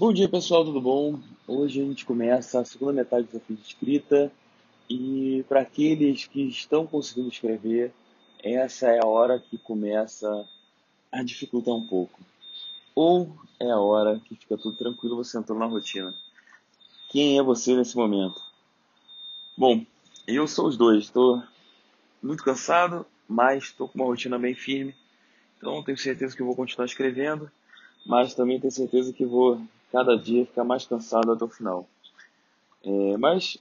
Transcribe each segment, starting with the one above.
Bom dia pessoal, tudo bom? Hoje a gente começa a segunda metade do desafio de escrita e para aqueles que estão conseguindo escrever, essa é a hora que começa a dificultar um pouco. Ou é a hora que fica tudo tranquilo, você entrou na rotina. Quem é você nesse momento? Bom, eu sou os dois. Estou muito cansado, mas estou com uma rotina bem firme. Então tenho certeza que vou continuar escrevendo, mas também tenho certeza que vou cada dia ficar mais cansado até o final. É, mas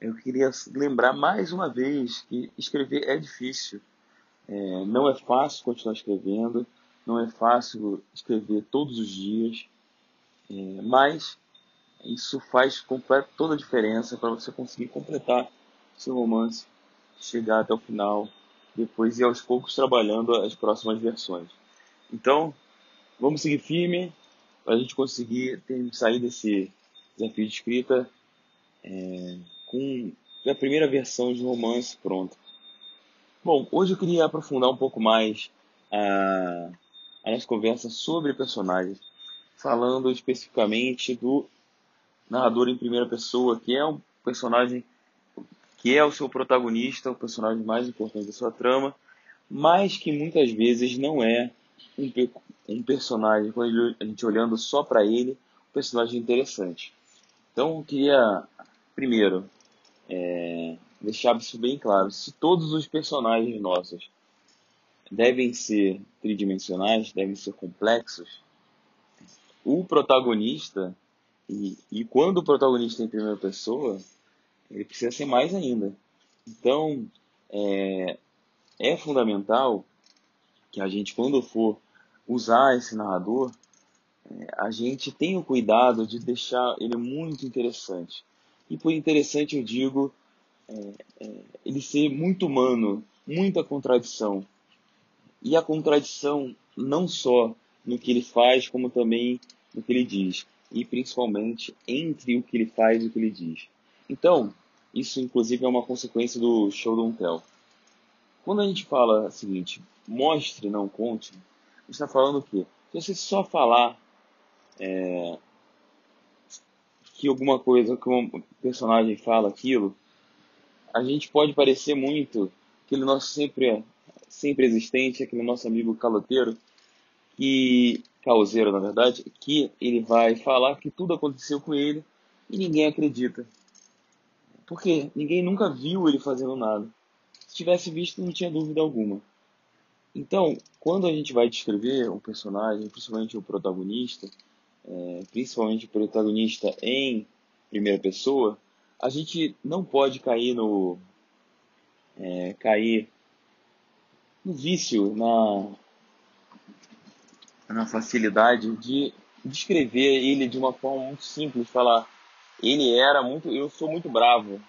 eu queria lembrar mais uma vez que escrever é difícil. É, não é fácil continuar escrevendo, não é fácil escrever todos os dias, é, mas isso faz toda a diferença para você conseguir completar seu romance, chegar até o final, depois ir aos poucos trabalhando as próximas versões. Então, vamos seguir firme, para a gente conseguir ter, sair desse desafio de escrita é, com a primeira versão de romance pronta. Bom, hoje eu queria aprofundar um pouco mais a, a nossa conversa sobre personagens, falando especificamente do narrador em primeira pessoa, que é um personagem que é o seu protagonista, o personagem mais importante da sua trama, mas que muitas vezes não é um, um personagem, quando a gente olhando só para ele, um personagem interessante. Então, eu queria, primeiro, é, deixar isso bem claro. Se todos os personagens nossos devem ser tridimensionais, devem ser complexos, o protagonista, e, e quando o protagonista é em primeira pessoa, ele precisa ser mais ainda. Então, é, é fundamental que a gente, quando for usar esse narrador, é, a gente tenha o cuidado de deixar ele muito interessante. E por interessante eu digo é, é, ele ser muito humano, muita contradição. E a contradição não só no que ele faz, como também no que ele diz. E principalmente entre o que ele faz e o que ele diz. Então, isso inclusive é uma consequência do show don't tell. Quando a gente fala o seguinte, mostre, não conte, a gente está falando o quê? Se você só falar é, que alguma coisa, que um personagem fala aquilo, a gente pode parecer muito aquele nosso sempre, sempre existente, aquele nosso amigo caloteiro, que, causeiro na verdade, que ele vai falar que tudo aconteceu com ele e ninguém acredita. Porque ninguém nunca viu ele fazendo nada. Se tivesse visto, não tinha dúvida alguma. Então, quando a gente vai descrever um personagem, principalmente o protagonista, é, principalmente o protagonista em primeira pessoa, a gente não pode cair no é, cair no vício, na, na facilidade de descrever ele de uma forma muito simples, falar ele era muito, eu sou muito bravo,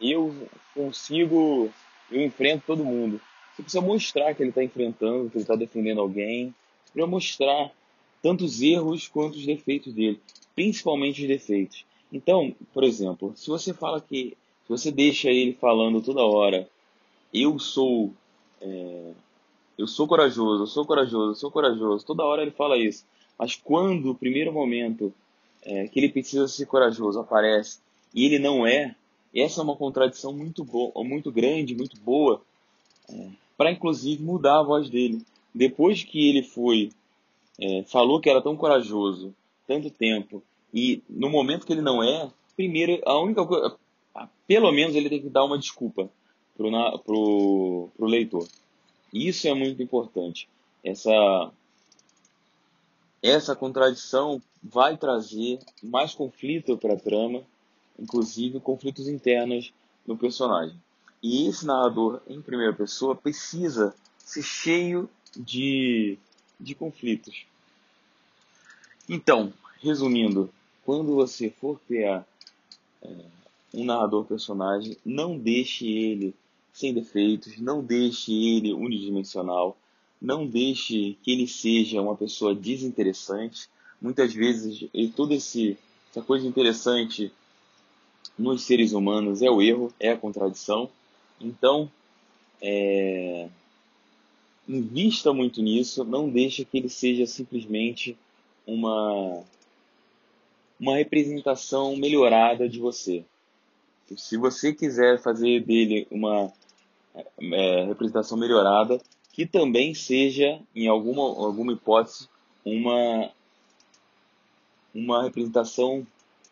eu consigo, eu enfrento todo mundo. Você precisa mostrar que ele está enfrentando, que ele está defendendo alguém. para mostrar tanto os erros quanto os defeitos dele, principalmente os defeitos. Então, por exemplo, se você fala que, se você deixa ele falando toda hora, eu sou, é, eu sou corajoso, eu sou corajoso, eu sou corajoso, toda hora ele fala isso. Mas quando o primeiro momento é, que ele precisa ser corajoso aparece e ele não é, essa é uma contradição muito boa, muito grande, muito boa é, para inclusive mudar a voz dele. Depois que ele foi, é, falou que era tão corajoso, tanto tempo, e no momento que ele não é, primeiro, a única coisa, pelo menos ele tem que dar uma desculpa pro, na, pro, pro leitor. Isso é muito importante. Essa, essa contradição vai trazer mais conflito para a trama, inclusive conflitos internos no personagem. E esse narrador em primeira pessoa precisa ser cheio de, de conflitos. Então, resumindo, quando você for criar é, um narrador personagem, não deixe ele sem defeitos, não deixe ele unidimensional, não deixe que ele seja uma pessoa desinteressante. Muitas vezes, toda esse, essa coisa interessante nos seres humanos é o erro, é a contradição. Então, é, invista muito nisso, não deixe que ele seja simplesmente uma, uma representação melhorada de você. Se você quiser fazer dele uma é, representação melhorada, que também seja, em alguma, alguma hipótese, uma, uma representação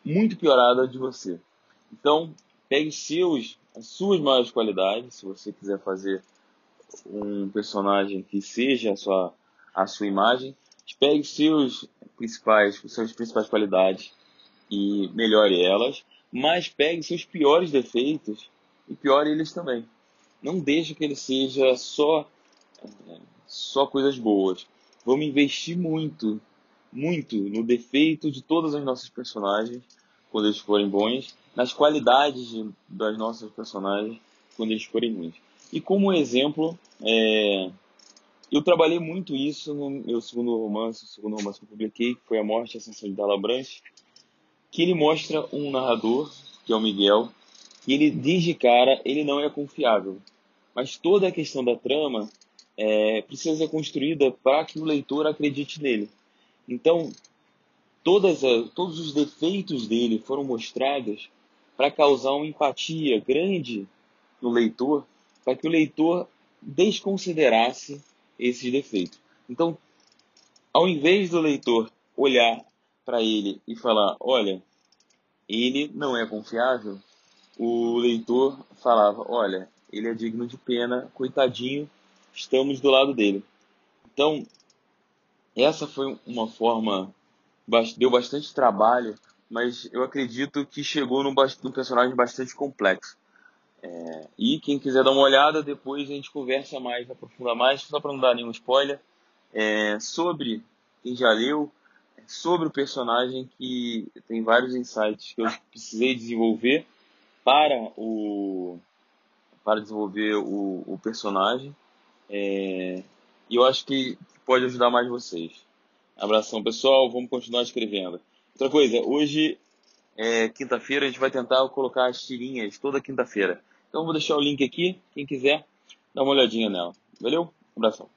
muito piorada de você. Então, pegue seus, as suas maiores qualidades, se você quiser fazer um personagem que seja a sua, a sua imagem, pegue seus principais, suas principais qualidades e melhore elas, mas pegue seus piores defeitos e piore eles também. Não deixe que ele seja só só coisas boas. Vamos investir muito, muito no defeito de todas as nossas personagens quando eles forem bons, nas qualidades das nossas personagens quando eles forem ruins. E como exemplo, é, eu trabalhei muito isso no meu segundo romance, o segundo romance que eu publiquei, que foi A Morte e a Ascensão de Dalabranche, que ele mostra um narrador, que é o Miguel, e ele diz de cara, ele não é confiável. Mas toda a questão da trama é, precisa ser construída para que o leitor acredite nele. Então, todas as, todos os defeitos dele foram mostrados para causar uma empatia grande no leitor, para que o leitor desconsiderasse esses defeitos. Então, ao invés do leitor olhar para ele e falar, olha, ele não é confiável, o leitor falava, olha, ele é digno de pena, coitadinho, estamos do lado dele. Então, essa foi uma forma, deu bastante trabalho, mas eu acredito que chegou num, num personagem bastante complexo. É, e quem quiser dar uma olhada, depois a gente conversa mais, aprofunda mais, só para não dar nenhum spoiler, é, sobre quem já leu, sobre o personagem que tem vários insights que eu precisei desenvolver para o para desenvolver o, o personagem é, e eu acho que pode ajudar mais vocês. Abração pessoal, vamos continuar escrevendo. Outra coisa, hoje é quinta-feira, a gente vai tentar colocar as tirinhas toda quinta-feira. Então vou deixar o link aqui, quem quiser, dá uma olhadinha nela. Valeu? Abração.